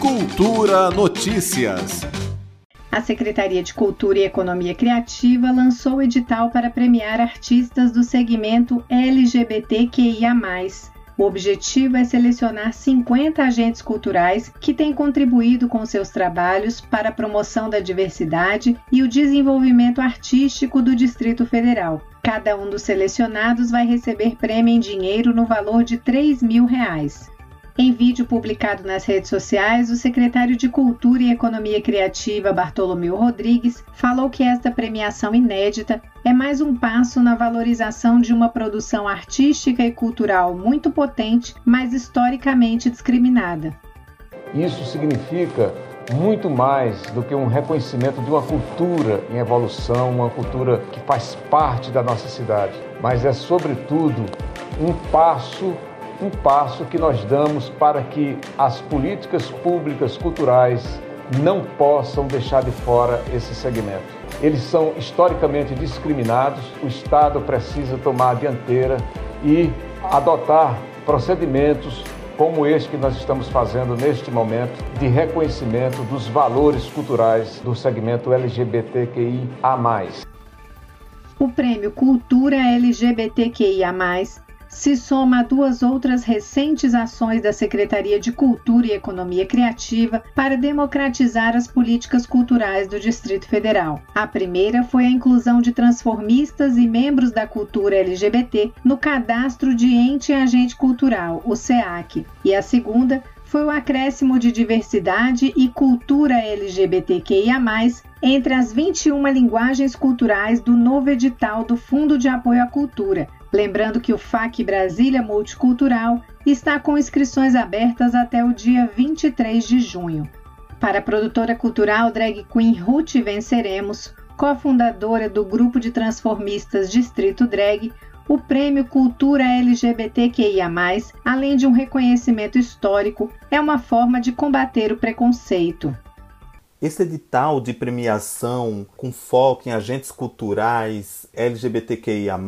Cultura Notícias. A Secretaria de Cultura e Economia Criativa lançou o edital para premiar artistas do segmento LGBTQIA. O objetivo é selecionar 50 agentes culturais que têm contribuído com seus trabalhos para a promoção da diversidade e o desenvolvimento artístico do Distrito Federal. Cada um dos selecionados vai receber prêmio em dinheiro no valor de 3 mil reais. Em vídeo publicado nas redes sociais, o secretário de Cultura e Economia Criativa, Bartolomeu Rodrigues, falou que esta premiação inédita é mais um passo na valorização de uma produção artística e cultural muito potente, mas historicamente discriminada. Isso significa muito mais do que um reconhecimento de uma cultura em evolução, uma cultura que faz parte da nossa cidade, mas é, sobretudo, um passo um passo que nós damos para que as políticas públicas culturais não possam deixar de fora esse segmento. Eles são historicamente discriminados, o Estado precisa tomar a dianteira e adotar procedimentos como este que nós estamos fazendo neste momento de reconhecimento dos valores culturais do segmento LGBTQIA+. O prêmio Cultura LGBTQIA+, se soma a duas outras recentes ações da Secretaria de Cultura e Economia Criativa para democratizar as políticas culturais do Distrito Federal. A primeira foi a inclusão de transformistas e membros da cultura LGBT no cadastro de ente e agente cultural, o SEAC, e a segunda foi o acréscimo de diversidade e cultura LGBTQIA, entre as 21 linguagens culturais do novo edital do Fundo de Apoio à Cultura, Lembrando que o FAC Brasília Multicultural está com inscrições abertas até o dia 23 de junho. Para a produtora cultural drag queen Ruth Venceremos, cofundadora do grupo de transformistas Distrito Drag, o Prêmio Cultura LGBTQIA, além de um reconhecimento histórico, é uma forma de combater o preconceito. Esse edital de premiação com foco em agentes culturais LGBTQIA,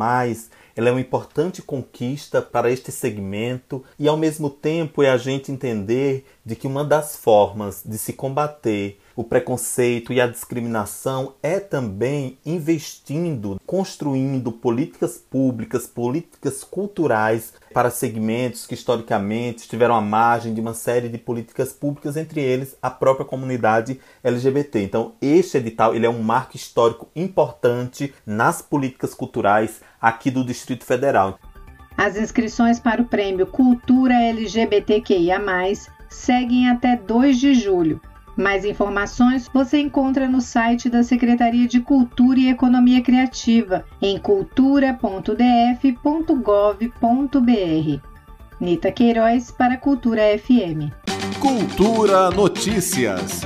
ela é uma importante conquista para este segmento e ao mesmo tempo é a gente entender de que uma das formas de se combater o preconceito e a discriminação é também investindo, construindo políticas públicas, políticas culturais para segmentos que historicamente estiveram à margem de uma série de políticas públicas, entre eles a própria comunidade LGBT. Então, este edital ele é um marco histórico importante nas políticas culturais aqui do Distrito Federal. As inscrições para o prêmio Cultura LGBTQIA+, seguem até 2 de julho. Mais informações você encontra no site da Secretaria de Cultura e Economia Criativa em cultura.df.gov.br. Nita Queiroz para Cultura FM. Cultura Notícias.